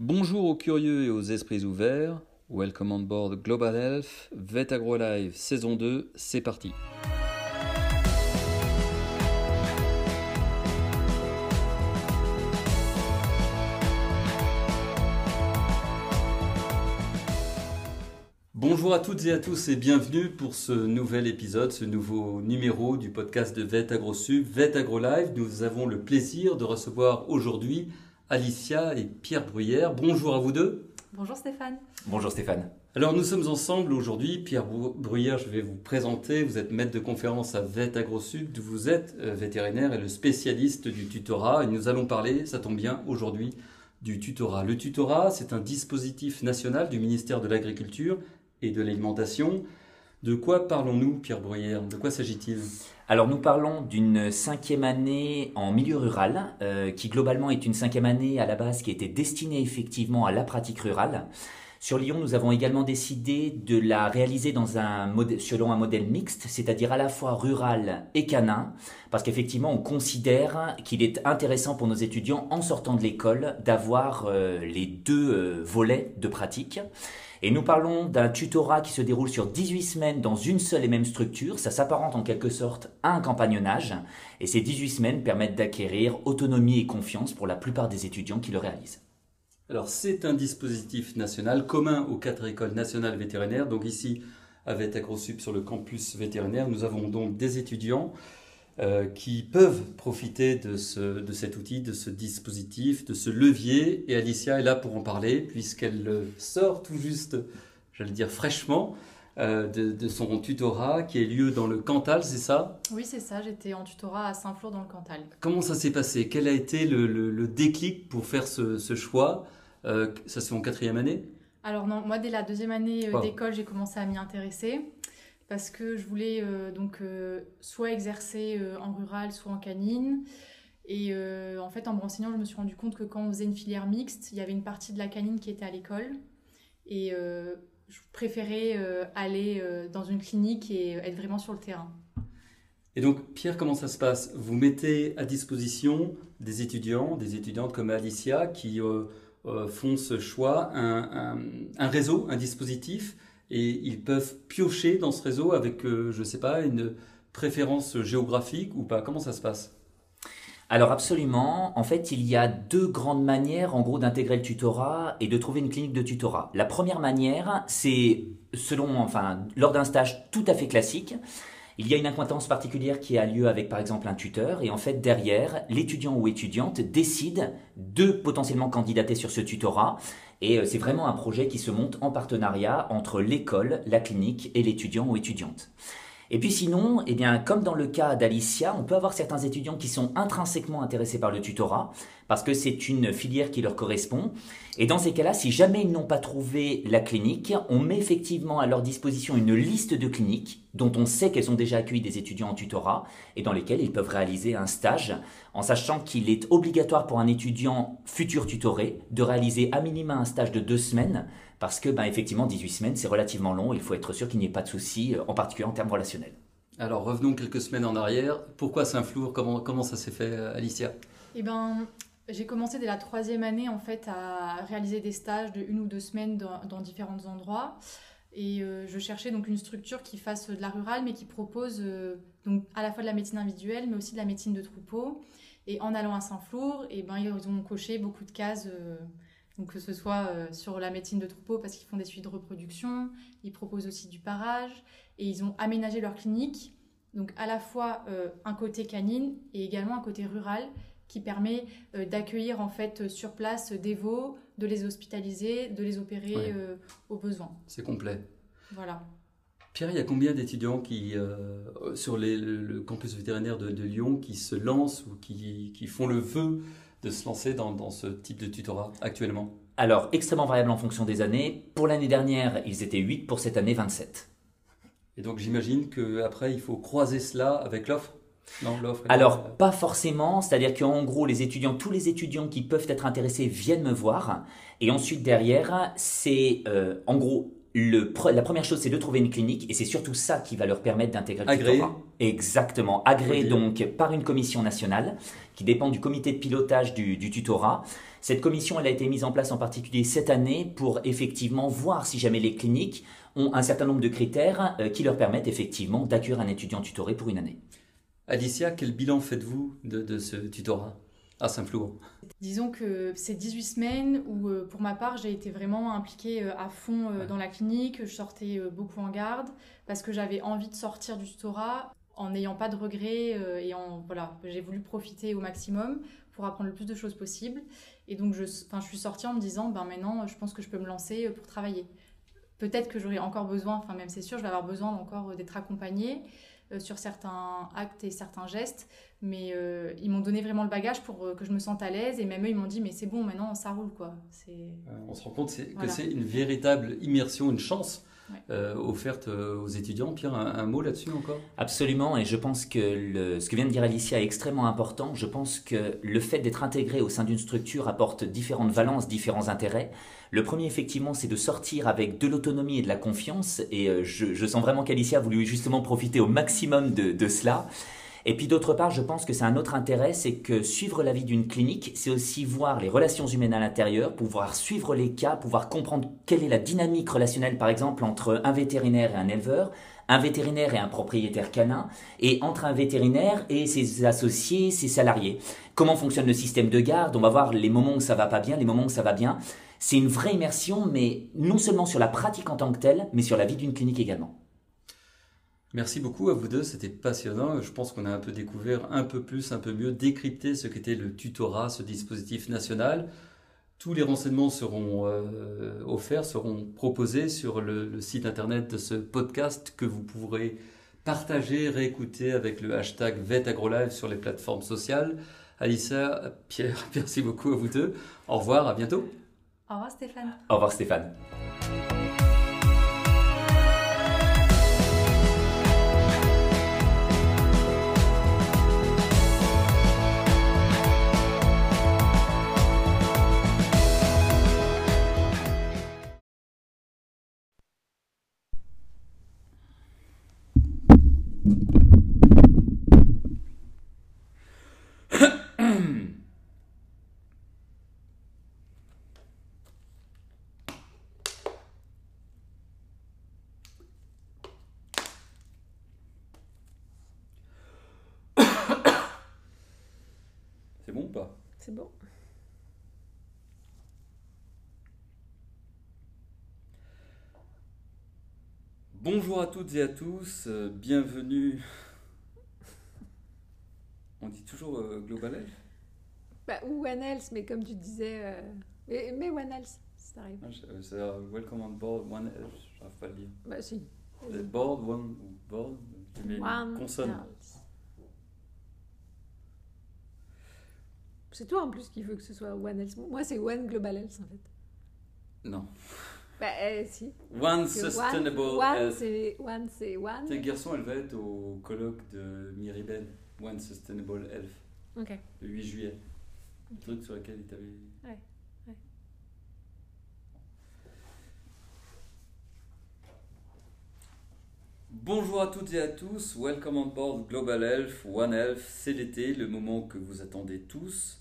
Bonjour aux curieux et aux esprits ouverts. Welcome on board Global Health, Vet Agro Live saison 2, c'est parti. Bonjour à toutes et à tous et bienvenue pour ce nouvel épisode, ce nouveau numéro du podcast de Vet Agro Sub, Vet Agro Live. Nous avons le plaisir de recevoir aujourd'hui Alicia et Pierre Bruyère. Bonjour à vous deux. Bonjour Stéphane. Bonjour Stéphane. Alors nous sommes ensemble aujourd'hui. Pierre Bruyère, je vais vous présenter. Vous êtes maître de conférence à Vet AgroSud. Vous êtes euh, vétérinaire et le spécialiste du tutorat. Et nous allons parler, ça tombe bien, aujourd'hui du tutorat. Le tutorat, c'est un dispositif national du ministère de l'Agriculture et de l'Alimentation. De quoi parlons-nous, Pierre Bruyère? De quoi s'agit-il? Alors nous parlons d'une cinquième année en milieu rural, euh, qui globalement est une cinquième année à la base qui était destinée effectivement à la pratique rurale. Sur Lyon, nous avons également décidé de la réaliser dans un selon un modèle mixte, c'est-à-dire à la fois rural et canin, parce qu'effectivement, on considère qu'il est intéressant pour nos étudiants en sortant de l'école d'avoir euh, les deux euh, volets de pratique. Et nous parlons d'un tutorat qui se déroule sur 18 semaines dans une seule et même structure. Ça s'apparente en quelque sorte à un compagnonnage. Et ces 18 semaines permettent d'acquérir autonomie et confiance pour la plupart des étudiants qui le réalisent. Alors c'est un dispositif national commun aux quatre écoles nationales vétérinaires. Donc ici, avec AgroSup sur le campus vétérinaire, nous avons donc des étudiants qui peuvent profiter de, ce, de cet outil, de ce dispositif, de ce levier. Et Alicia est là pour en parler, puisqu'elle sort tout juste, j'allais dire fraîchement, euh, de, son tutorat qui a lieu dans le Cantal, c'est ça? Oui, c'est ça. J'étais en tutorat à Saint-Flour dans le Cantal. Comment ça s'est passé? Quel a été le, déclic pour faire ce, choix? Euh, Ça fait en quatrième année? Alors non, moi dès la deuxième année d'école, j'ai commencé à m'y intéresser parce que je voulais euh, donc euh, soit exercer euh, en rural, soit en canine. Et en fait, en me renseignant, je me suis rendu compte que quand on faisait une filière mixte, il y avait une partie de la canine qui était à l'école. Et je préférais aller dans une clinique et être vraiment sur le terrain. Et donc, Pierre, comment ça se passe? Vous mettez à disposition des étudiants, des étudiantes comme Alicia, qui font ce choix, un, un réseau, un dispositif et ils peuvent piocher dans ce réseau avec, euh, je ne sais pas, une préférence géographique ou pas. Comment ça se passe? Alors absolument, en fait il y a deux grandes manières en gros d'intégrer le tutorat et de trouver une clinique de tutorat. La première manière, c'est selon, enfin, lors d'un stage tout à fait classique, il y a une acquaintance particulière qui a lieu avec par exemple un tuteur. Et en fait derrière, l'étudiant ou étudiante décide de potentiellement candidater sur ce tutorat et euh, c'est vraiment un projet qui se monte en partenariat entre l'école, la clinique et l'étudiant ou étudiante. Et puis sinon, eh comme dans le cas d'Alicia, on peut avoir certains étudiants qui sont intrinsèquement intéressés par le tutorat, parce que c'est une filière qui leur correspond. Et dans ces cas-là, si jamais ils n'ont pas trouvé la clinique, on met effectivement à leur disposition une liste de cliniques dont on sait qu'elles ont déjà accueilli des étudiants en tutorat et dans lesquelles ils peuvent réaliser un stage, en sachant qu'il est obligatoire pour un étudiant futur tutoré de réaliser à minima un stage de deux semaines parce que, ben, effectivement, 18 semaines, c'est relativement long. Il faut être sûr qu'il n'y ait pas de soucis, euh, en particulier en termes relationnels. Alors, revenons quelques semaines en arrière. Pourquoi Saint-Flour? Comment, comment ça s'est fait, euh, Alicia? Eh ben, j'ai commencé dès la troisième année, en fait, à réaliser des stages de une ou deux semaines dans, différents endroits. Et euh, je cherchais donc une structure qui fasse de la rurale, mais qui propose donc à la fois de la médecine individuelle, mais aussi de la médecine de troupeau. Et en allant à Saint-Flour, eh ben, ils ont coché beaucoup de cases donc que ce soit euh, sur la médecine de troupeau parce qu'ils font des suites de reproduction, ils proposent aussi du parage et ils ont aménagé leur clinique. Donc à la fois euh, un côté canine et également un côté rural qui permet euh, d'accueillir en fait sur place des veaux, de les hospitaliser, de les opérer au besoin. C'est complet. Voilà. Pierre, il y a combien d'étudiants qui, sur le, campus vétérinaire de, Lyon qui se lancent ou qui, qui font le vœu de se lancer dans, ce type de tutorat actuellement? Alors, extrêmement variable en fonction des années. Pour l'année dernière, ils étaient 8, pour cette année, 27. Et donc j'imagine qu'après, il faut croiser cela avec l'offre? L'offre Alors, pas forcément, c'est-à-dire qu'en gros, les étudiants, tous les étudiants qui peuvent être intéressés viennent me voir. Et ensuite, derrière, c'est euh, en gros le, la première chose, c'est de trouver une clinique et c'est surtout ça qui va leur permettre d'intégrer le tutorat. Exactement, agréé donc par une commission nationale qui dépend du comité de pilotage du, tutorat. Cette commission, elle a été mise en place en particulier cette année pour effectivement voir si jamais les cliniques ont un certain nombre de critères euh, qui leur permettent effectivement d'accueillir un étudiant tutoré pour une année. Alicia, quel bilan faites-vous de, ce tutorat à Saint-Flour Disons que c'est 18 semaines où, euh, pour ma part, j'ai été vraiment impliquée euh, à fond dans la clinique. Je sortais beaucoup en garde parce que j'avais envie de sortir du tutorat en n'ayant pas de regrets et en voilà, j'ai voulu profiter au maximum pour apprendre le plus de choses possible. Et donc, je, je suis sortie en me disant, ben maintenant, je pense que je peux me lancer pour travailler. Peut-être que j'aurai encore besoin, enfin même c'est sûr, je vais avoir besoin encore d'être accompagnée euh, sur certains actes et certains gestes, mais euh, ils m'ont donné vraiment le bagage pour euh, que je me sente à l'aise et même eux ils m'ont dit mais c'est bon maintenant ça roule quoi. On se rend compte que c'est une véritable immersion, une chance euh, offerte euh, aux étudiants. Pierre, un, mot là-dessus encore? Absolument, et je pense que ce que vient de dire Alicia est extrêmement important. Je pense que le fait d'être intégré au sein d'une structure apporte différentes valences, différents intérêts. Le premier, effectivement, c'est de sortir avec de l'autonomie et de la confiance, et euh, je, sens vraiment qu'Alicia a voulu justement profiter au maximum de cela. Et puis d'autre part, je pense que c'est un autre intérêt, c'est que suivre la vie d'une clinique, c'est aussi voir les relations humaines à l'intérieur, pouvoir suivre les cas, pouvoir comprendre quelle est la dynamique relationnelle, par exemple, entre un vétérinaire et un éleveur, un vétérinaire et un propriétaire canin, et entre un vétérinaire et ses associés, ses salariés. Comment fonctionne le système de garde? On va voir les moments où ça va pas bien, les moments où ça va bien. C'est une vraie immersion, mais non seulement sur la pratique en tant que telle, mais sur la vie d'une clinique également. Merci beaucoup à vous deux, c'était passionnant. Je pense qu'on a un peu découvert un peu plus, un peu mieux, décrypté ce qu'était le tutorat, ce dispositif national. Tous les renseignements seront euh, offerts, seront proposés sur le, site internet de ce podcast que vous pourrez partager, réécouter avec le hashtag VetAgroLive sur les plateformes sociales. Alissa, Pierre, merci beaucoup à vous deux. Au revoir, à bientôt. Au revoir Stéphane. Au revoir Stéphane. C'est bon. Bonjour à toutes et à tous, euh, bienvenue. On dit toujours euh, Global Health? Bah, Ou One Health, mais comme tu disais. Euh, mais, mais, One Health, ça arrive. Ah, c'est Welcome on board One Health, je n'arrive pas à le dire. Bah si. Board, One, board, tu mets une consonne. C'est toi en plus qui veut que ce soit One Health. Moi, c'est One Global Health en fait. Non. Bah, euh, si. One Sustainable One, c'est One, c'est One. Tes garçons, elle va être au colloque de Miriben, One Sustainable Health. Ok. Le 8 juillet. Le truc sur lequel il t'avait. Ouais. ouais. Bonjour à toutes et à tous, welcome on board Global Health, One Health, c'est l'été, le moment que vous attendez tous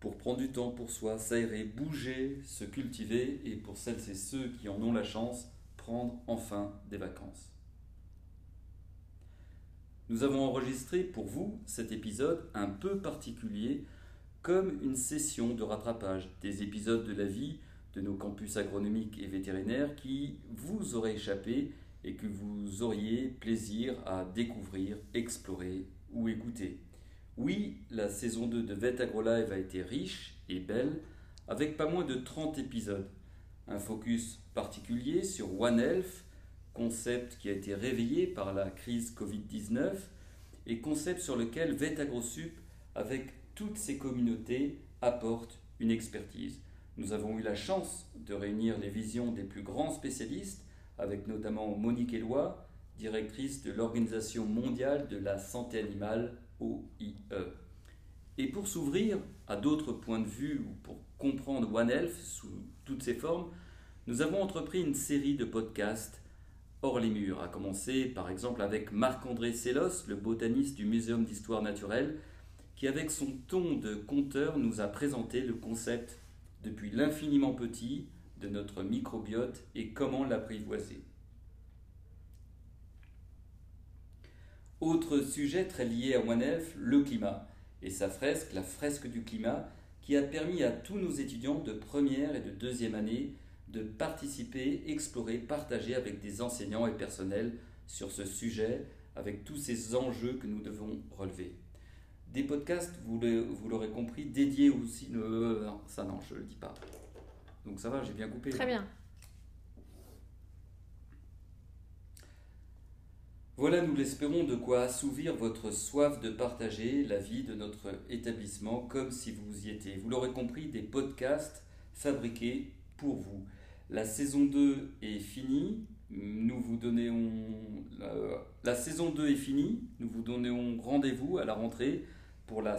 pour prendre du temps pour soi, s'aérer, bouger, se cultiver et pour celles et ceux qui en ont la chance, prendre enfin des vacances. Nous avons enregistré pour vous cet épisode un peu particulier comme une session de rattrapage des épisodes de la vie de nos campus agronomiques et vétérinaires qui vous auraient échappé et que vous auriez plaisir à découvrir, explorer ou écouter. Oui, la saison 2 de Vet AgroLive a été riche et belle, avec pas moins de 30 épisodes. Un focus particulier sur One Health, concept qui a été réveillé par la crise Covid-19 et concept sur lequel Vet AgroSup, avec toutes ses communautés, apporte une expertise. Nous avons eu la chance de réunir les visions des plus grands spécialistes, avec notamment Monique Éloi, directrice de l'Organisation mondiale de la santé animale OIE. Et pour s'ouvrir à d'autres points de vue ou pour comprendre One Health sous toutes ses formes, nous avons entrepris une série de podcasts hors les murs, à commencer par exemple avec Marc-André Sellos, le botaniste du Muséum d'histoire naturelle, qui avec son ton de conteur nous a présenté le concept depuis l'infiniment petit de notre microbiote et comment l'apprivoiser. Autre sujet très lié à One Health, le climat et sa fresque, la fresque du climat, qui a permis à tous nos étudiants de première et de deuxième année de participer, explorer, partager avec des enseignants et personnels sur ce sujet, avec tous ces enjeux que nous devons relever. Des podcasts, vous l'aurez compris, dédiés aussi... Euh, ça non, je ne le dis pas. Donc ça va, j'ai bien coupé. Très bien. Voilà, nous l'espérons, de quoi assouvir votre soif de partager la vie de notre établissement comme si vous y étiez. Vous l'aurez compris, des podcasts fabriqués pour vous. La saison 2 est finie. Nous vous donnons. la saison 2 est finie. Nous vous donnons rendez-vous à la rentrée pour la.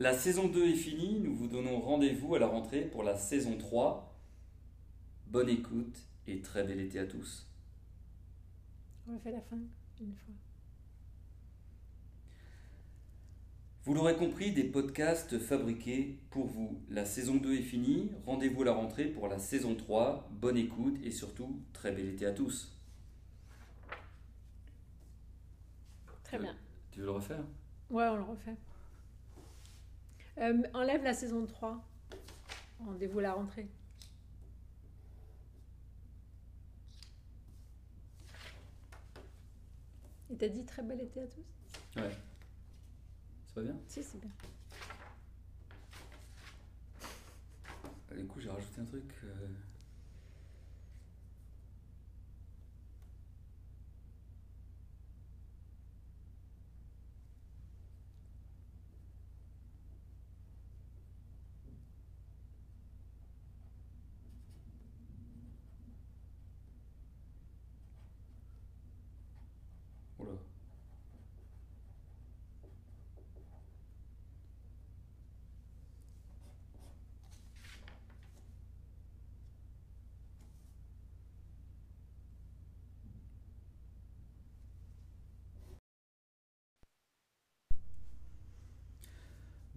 La saison 2 est finie. Nous vous donnons rendez-vous à la rentrée pour la saison 3. Bonne écoute et très bel été à tous. On fait la fin une fois. Vous l'aurez compris, des podcasts fabriqués pour vous. La saison 2 est finie, rendez-vous à la rentrée pour la saison 3. Bonne écoute et surtout, très bel été à tous. Très bien. Tu veux le refaire? Ouais, on le refait. Euh, enlève la saison 3. Rendez-vous à la rentrée. Et t'as dit très bel été à tous Ouais. C'est pas bien? Si, c'est bien. Du coup, j'ai rajouté un truc. euh,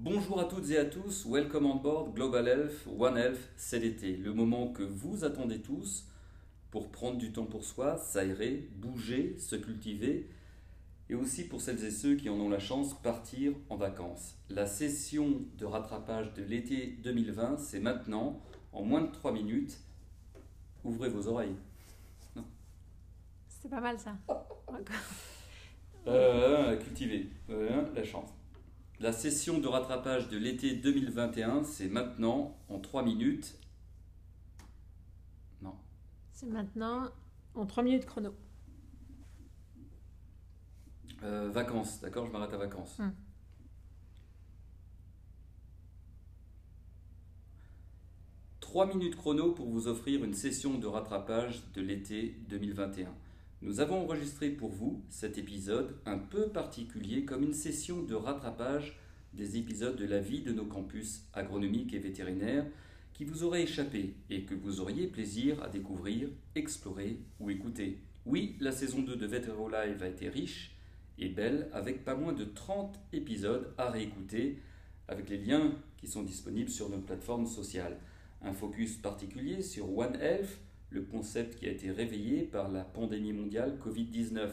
Bonjour à toutes et à tous, welcome on board Global Health, One Health, c'est l'été, le moment que vous attendez tous pour prendre du temps pour soi, s'aérer, bouger, se cultiver, et aussi pour celles et ceux qui en ont la chance, partir en vacances. La session de rattrapage de l'été 2020, c'est maintenant, en moins de 3 minutes. Ouvrez vos oreilles. C'est pas mal ça. Encore. Euh, cultiver, Euh, la chance. La session de rattrapage de l'été 2021, c'est maintenant, en 3 minutes. Non, C'est maintenant en 3 minutes chrono. Euh, vacances, d'accord Je m'arrête à vacances. Hmm. Trois minutes chrono pour vous offrir une session de rattrapage de l'été 2021. Nous avons enregistré pour vous cet épisode un peu particulier comme une session de rattrapage des épisodes de la vie de nos campus agronomiques et vétérinaires qui vous auraient échappé et que vous auriez plaisir à découvrir, explorer ou écouter. Oui, la saison 2 de Vétéro Live a été riche et belle avec pas moins de 30 épisodes à réécouter avec les liens qui sont disponibles sur nos plateformes sociales. Un focus particulier sur One Health, le concept qui a été réveillé par la pandémie mondiale Covid-19.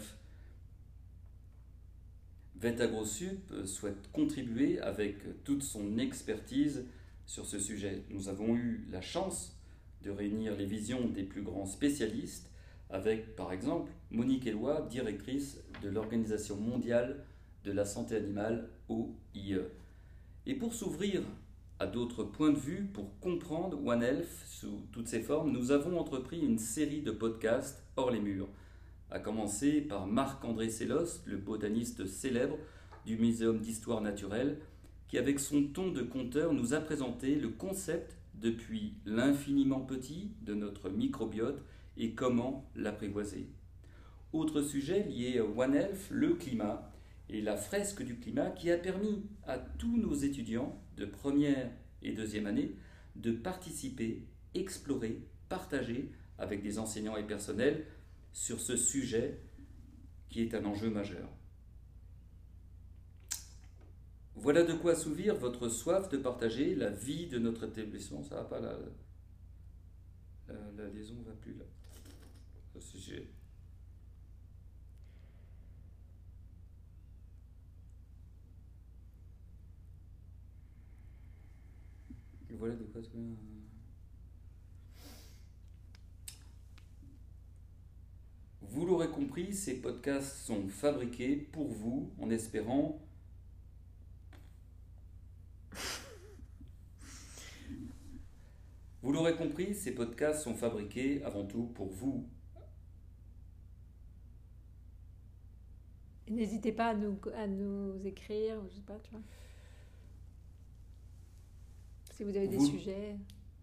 VetAgroSup souhaite contribuer avec toute son expertise sur ce sujet. Nous avons eu la chance de réunir les visions des plus grands spécialistes avec, par exemple, Monique Eloi, directrice de l'Organisation mondiale de la santé animale, OIE. Et pour s'ouvrir à d'autres points de vue, pour comprendre One Health sous toutes ses formes, nous avons entrepris une série de podcasts hors les murs, à commencer par Marc-André Sellos, le botaniste célèbre du Muséum d'histoire naturelle, qui avec son ton de conteur nous a présenté le concept depuis l'infiniment petit de notre microbiote et comment l'apprivoiser. Autre sujet lié à One Health, le climat et la fresque du climat qui a permis à tous nos étudiants de première et deuxième année de participer, explorer, partager avec des enseignants et personnels sur ce sujet qui est un enjeu majeur. Voilà de quoi assouvir votre soif de partager la vie de notre établissement. Ça va pas la, la, la liaison va plus là. Voilà de quoi assouvir. Vous l'aurez compris, ces podcasts sont fabriqués pour vous en espérant Vous l'aurez compris, ces podcasts sont fabriqués avant tout pour vous. N'hésitez pas à nous, à nous écrire, je sais pas, tu vois. Si vous avez des Vous- sujets.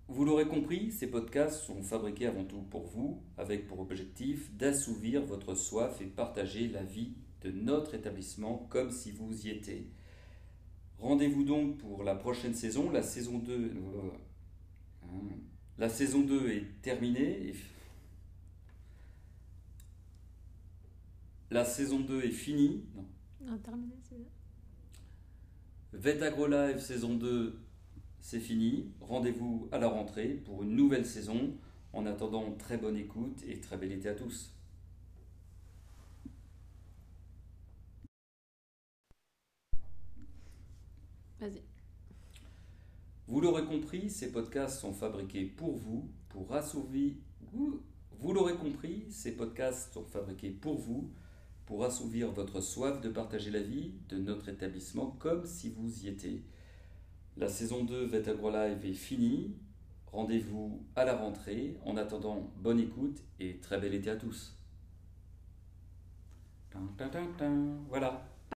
Vous l'aurez compris, ces podcasts sont fabriqués avant tout pour vous, avec pour objectif d'assouvir votre soif et partager la vie de notre établissement comme si vous y étiez. Rendez-vous donc pour la prochaine saison, la saison 2. euh, hein. La saison 2 est terminée. et- La saison 2 est finie. Non. Non, terminé, c'est bien. Live saison 2, c'est fini. Rendez-vous à la rentrée pour une nouvelle saison. En attendant, très bonne écoute et très bel été à tous. Vas-y. Vous l'aurez compris, ces podcasts sont fabriqués pour vous, pour assouvir. Vous, vous l'aurez compris, ces podcasts sont fabriqués pour vous, pour assouvir votre soif de partager la vie de notre établissement comme si vous y étiez. La saison 2 Vet Agro Live est finie. Rendez-vous à la rentrée. En attendant, bonne écoute et très bel été à tous. Voilà.